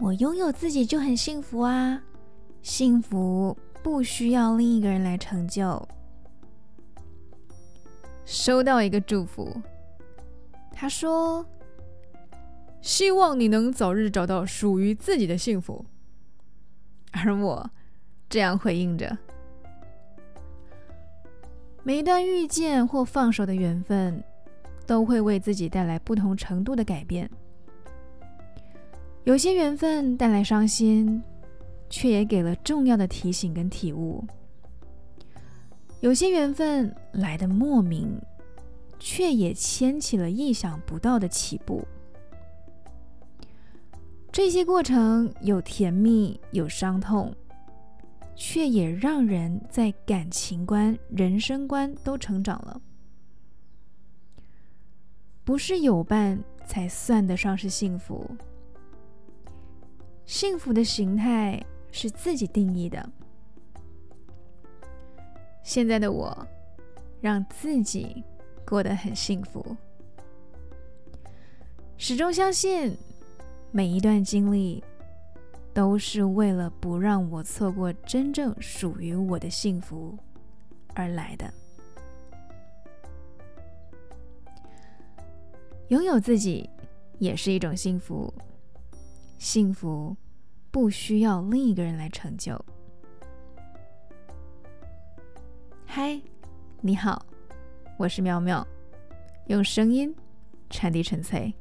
我拥有自己就很幸福啊，幸福不需要另一个人来成就。收到一个祝福，他说：“希望你能早日找到属于自己的幸福。”而我这样回应着：“每一段遇见或放手的缘分，都会为自己带来不同程度的改变。有些缘分带来伤心，却也给了重要的提醒跟体悟。”有些缘分来的莫名，却也牵起了意想不到的起步。这些过程有甜蜜，有伤痛，却也让人在感情观、人生观都成长了。不是有伴才算得上是幸福，幸福的形态是自己定义的。现在的我，让自己过得很幸福。始终相信，每一段经历都是为了不让我错过真正属于我的幸福而来的。拥有自己也是一种幸福，幸福不需要另一个人来成就。嗨，你好，我是妙妙，用声音传递纯粹。